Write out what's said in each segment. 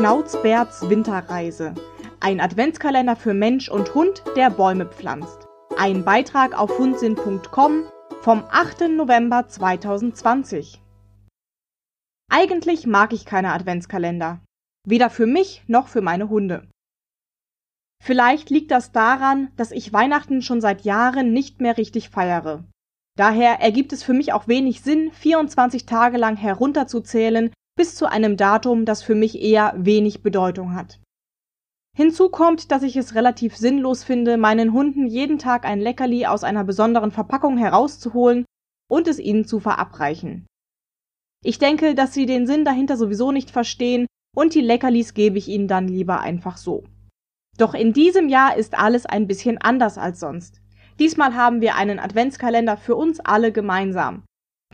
Schnauzbärts Winterreise. Ein Adventskalender für Mensch und Hund, der Bäume pflanzt. Ein Beitrag auf hundsinn.com vom 8. November 2020. Eigentlich mag ich keine Adventskalender. Weder für mich noch für meine Hunde. Vielleicht liegt das daran, dass ich Weihnachten schon seit Jahren nicht mehr richtig feiere. Daher ergibt es für mich auch wenig Sinn, 24 Tage lang herunterzuzählen bis zu einem Datum, das für mich eher wenig Bedeutung hat. Hinzu kommt, dass ich es relativ sinnlos finde, meinen Hunden jeden Tag ein Leckerli aus einer besonderen Verpackung herauszuholen und es ihnen zu verabreichen. Ich denke, dass sie den Sinn dahinter sowieso nicht verstehen und die Leckerlis gebe ich ihnen dann lieber einfach so. Doch in diesem Jahr ist alles ein bisschen anders als sonst. Diesmal haben wir einen Adventskalender für uns alle gemeinsam.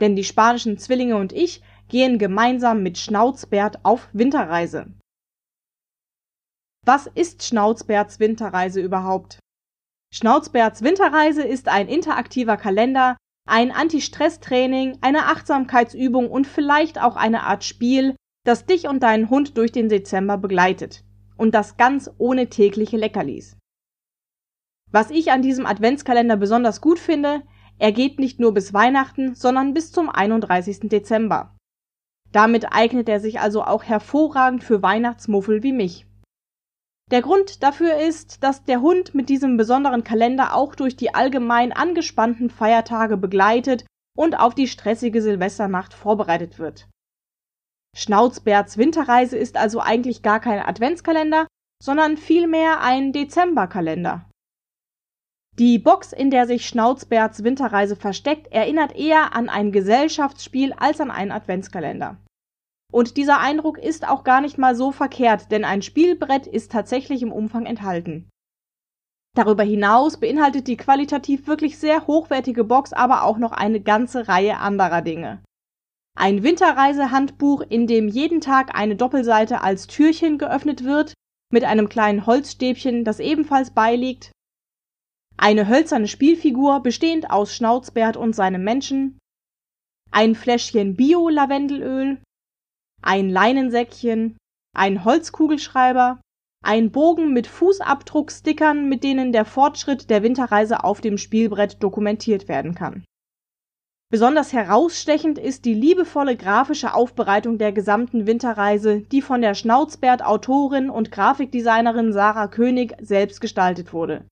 Denn die spanischen Zwillinge und ich gehen gemeinsam mit Schnauzbert auf Winterreise. Was ist Schnauzberts Winterreise überhaupt? Schnauzberts Winterreise ist ein interaktiver Kalender, ein Anti-Stress-Training, eine Achtsamkeitsübung und vielleicht auch eine Art Spiel, das dich und deinen Hund durch den Dezember begleitet. Und das ganz ohne tägliche Leckerlis. Was ich an diesem Adventskalender besonders gut finde, er geht nicht nur bis Weihnachten, sondern bis zum 31. Dezember. Damit eignet er sich also auch hervorragend für Weihnachtsmuffel wie mich. Der Grund dafür ist, dass der Hund mit diesem besonderen Kalender auch durch die allgemein angespannten Feiertage begleitet und auf die stressige Silvesternacht vorbereitet wird. Schnauzbärts Winterreise ist also eigentlich gar kein Adventskalender, sondern vielmehr ein Dezemberkalender. Die Box, in der sich Schnauzbärts Winterreise versteckt, erinnert eher an ein Gesellschaftsspiel als an einen Adventskalender. Und dieser Eindruck ist auch gar nicht mal so verkehrt, denn ein Spielbrett ist tatsächlich im Umfang enthalten. Darüber hinaus beinhaltet die qualitativ wirklich sehr hochwertige Box aber auch noch eine ganze Reihe anderer Dinge. Ein Winterreisehandbuch, in dem jeden Tag eine Doppelseite als Türchen geöffnet wird, mit einem kleinen Holzstäbchen, das ebenfalls beiliegt, eine hölzerne Spielfigur bestehend aus Schnauzbert und seinem Menschen, ein Fläschchen Bio-Lavendelöl, ein Leinensäckchen, ein Holzkugelschreiber, ein Bogen mit Fußabdruckstickern, mit denen der Fortschritt der Winterreise auf dem Spielbrett dokumentiert werden kann. Besonders herausstechend ist die liebevolle grafische Aufbereitung der gesamten Winterreise, die von der Schnauzbert-Autorin und Grafikdesignerin Sarah König selbst gestaltet wurde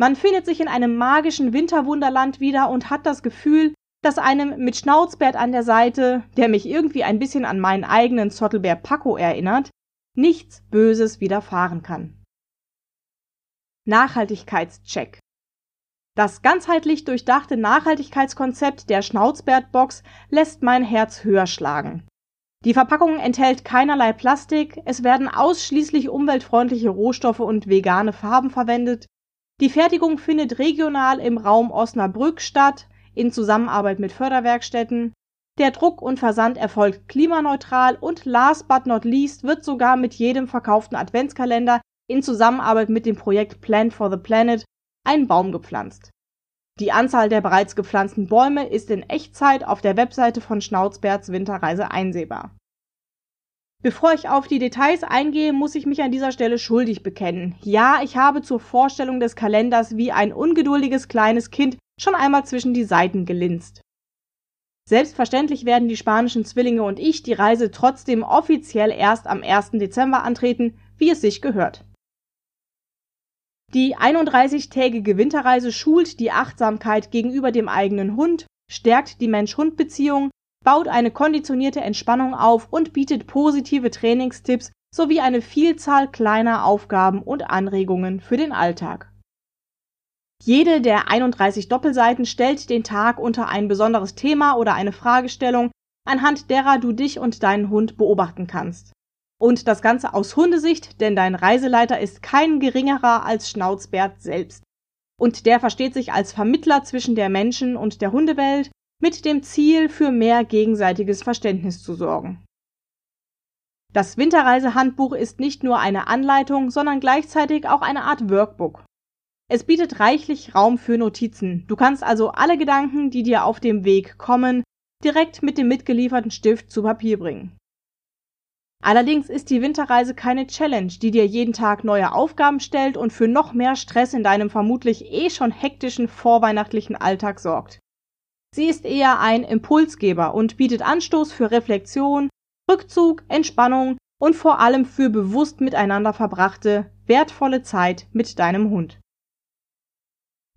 man findet sich in einem magischen Winterwunderland wieder und hat das Gefühl, dass einem mit Schnauzbert an der Seite, der mich irgendwie ein bisschen an meinen eigenen Zottelbär Paco erinnert, nichts Böses widerfahren kann. Nachhaltigkeitscheck Das ganzheitlich durchdachte Nachhaltigkeitskonzept der Schnauzbärtbox lässt mein Herz höher schlagen. Die Verpackung enthält keinerlei Plastik, es werden ausschließlich umweltfreundliche Rohstoffe und vegane Farben verwendet, die Fertigung findet regional im Raum Osnabrück statt, in Zusammenarbeit mit Förderwerkstätten. Der Druck und Versand erfolgt klimaneutral und last but not least wird sogar mit jedem verkauften Adventskalender in Zusammenarbeit mit dem Projekt Plant for the Planet ein Baum gepflanzt. Die Anzahl der bereits gepflanzten Bäume ist in Echtzeit auf der Webseite von Schnauzbärts Winterreise einsehbar Bevor ich auf die Details eingehe, muss ich mich an dieser Stelle schuldig bekennen. Ja, ich habe zur Vorstellung des Kalenders wie ein ungeduldiges kleines Kind schon einmal zwischen die Seiten gelinst. Selbstverständlich werden die spanischen Zwillinge und ich die Reise trotzdem offiziell erst am 1. Dezember antreten, wie es sich gehört. Die 31-tägige Winterreise schult die Achtsamkeit gegenüber dem eigenen Hund, stärkt die Mensch-Hund-Beziehung, baut eine konditionierte Entspannung auf und bietet positive Trainingstipps sowie eine Vielzahl kleiner Aufgaben und Anregungen für den Alltag. Jede der 31 Doppelseiten stellt den Tag unter ein besonderes Thema oder eine Fragestellung, anhand derer du dich und deinen Hund beobachten kannst. Und das Ganze aus Hundesicht, denn dein Reiseleiter ist kein geringerer als Schnauzbert selbst. Und der versteht sich als Vermittler zwischen der Menschen- und der Hundewelt mit dem Ziel, für mehr gegenseitiges Verständnis zu sorgen. Das Winterreisehandbuch ist nicht nur eine Anleitung, sondern gleichzeitig auch eine Art Workbook. Es bietet reichlich Raum für Notizen. Du kannst also alle Gedanken, die dir auf dem Weg kommen, direkt mit dem mitgelieferten Stift zu Papier bringen. Allerdings ist die Winterreise keine Challenge, die dir jeden Tag neue Aufgaben stellt und für noch mehr Stress in deinem vermutlich eh schon hektischen vorweihnachtlichen Alltag sorgt. Sie ist eher ein Impulsgeber und bietet Anstoß für Reflexion, Rückzug, Entspannung und vor allem für bewusst miteinander verbrachte, wertvolle Zeit mit deinem Hund.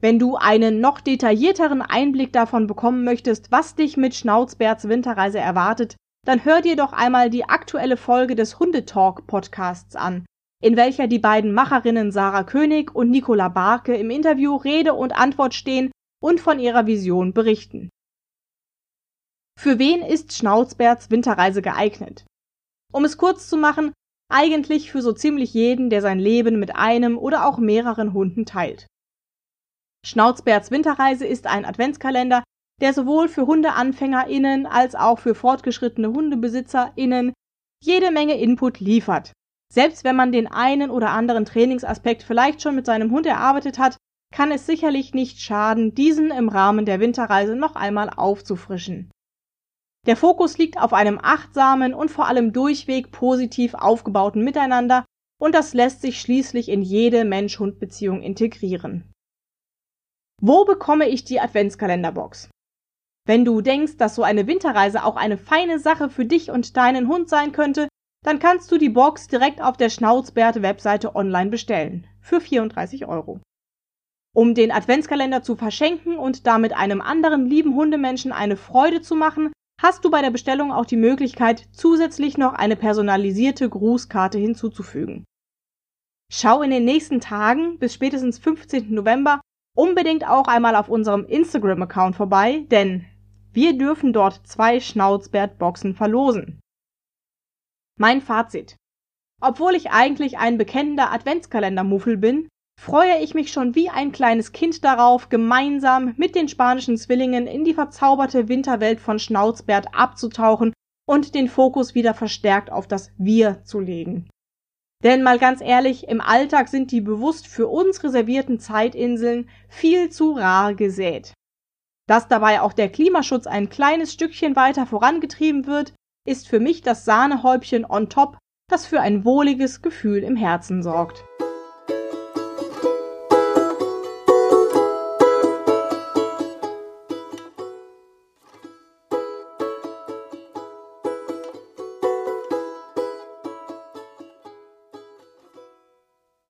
Wenn du einen noch detaillierteren Einblick davon bekommen möchtest, was dich mit Schnauzbärts Winterreise erwartet, dann hör dir doch einmal die aktuelle Folge des Hundetalk Podcasts an, in welcher die beiden Macherinnen Sarah König und Nicola Barke im Interview Rede und Antwort stehen und von ihrer Vision berichten. Für wen ist Schnauzbärts Winterreise geeignet? Um es kurz zu machen, eigentlich für so ziemlich jeden, der sein Leben mit einem oder auch mehreren Hunden teilt. Schnauzbärts Winterreise ist ein Adventskalender, der sowohl für HundeanfängerInnen als auch für fortgeschrittene HundebesitzerInnen jede Menge Input liefert. Selbst wenn man den einen oder anderen Trainingsaspekt vielleicht schon mit seinem Hund erarbeitet hat, kann es sicherlich nicht schaden, diesen im Rahmen der Winterreise noch einmal aufzufrischen. Der Fokus liegt auf einem achtsamen und vor allem durchweg positiv aufgebauten Miteinander und das lässt sich schließlich in jede Mensch-Hund-Beziehung integrieren. Wo bekomme ich die Adventskalenderbox? Wenn du denkst, dass so eine Winterreise auch eine feine Sache für dich und deinen Hund sein könnte, dann kannst du die Box direkt auf der Schnauzbärte-Webseite online bestellen. Für 34 Euro. Um den Adventskalender zu verschenken und damit einem anderen lieben Hundemenschen eine Freude zu machen, hast du bei der Bestellung auch die Möglichkeit, zusätzlich noch eine personalisierte Grußkarte hinzuzufügen. Schau in den nächsten Tagen bis spätestens 15. November unbedingt auch einmal auf unserem Instagram-Account vorbei, denn wir dürfen dort zwei Schnauzbärtboxen verlosen. Mein Fazit. Obwohl ich eigentlich ein bekennender Adventskalender-Muffel bin, freue ich mich schon wie ein kleines Kind darauf, gemeinsam mit den spanischen Zwillingen in die verzauberte Winterwelt von Schnauzbärt abzutauchen und den Fokus wieder verstärkt auf das Wir zu legen. Denn mal ganz ehrlich, im Alltag sind die bewusst für uns reservierten Zeitinseln viel zu rar gesät. Dass dabei auch der Klimaschutz ein kleines Stückchen weiter vorangetrieben wird, ist für mich das Sahnehäubchen on top, das für ein wohliges Gefühl im Herzen sorgt.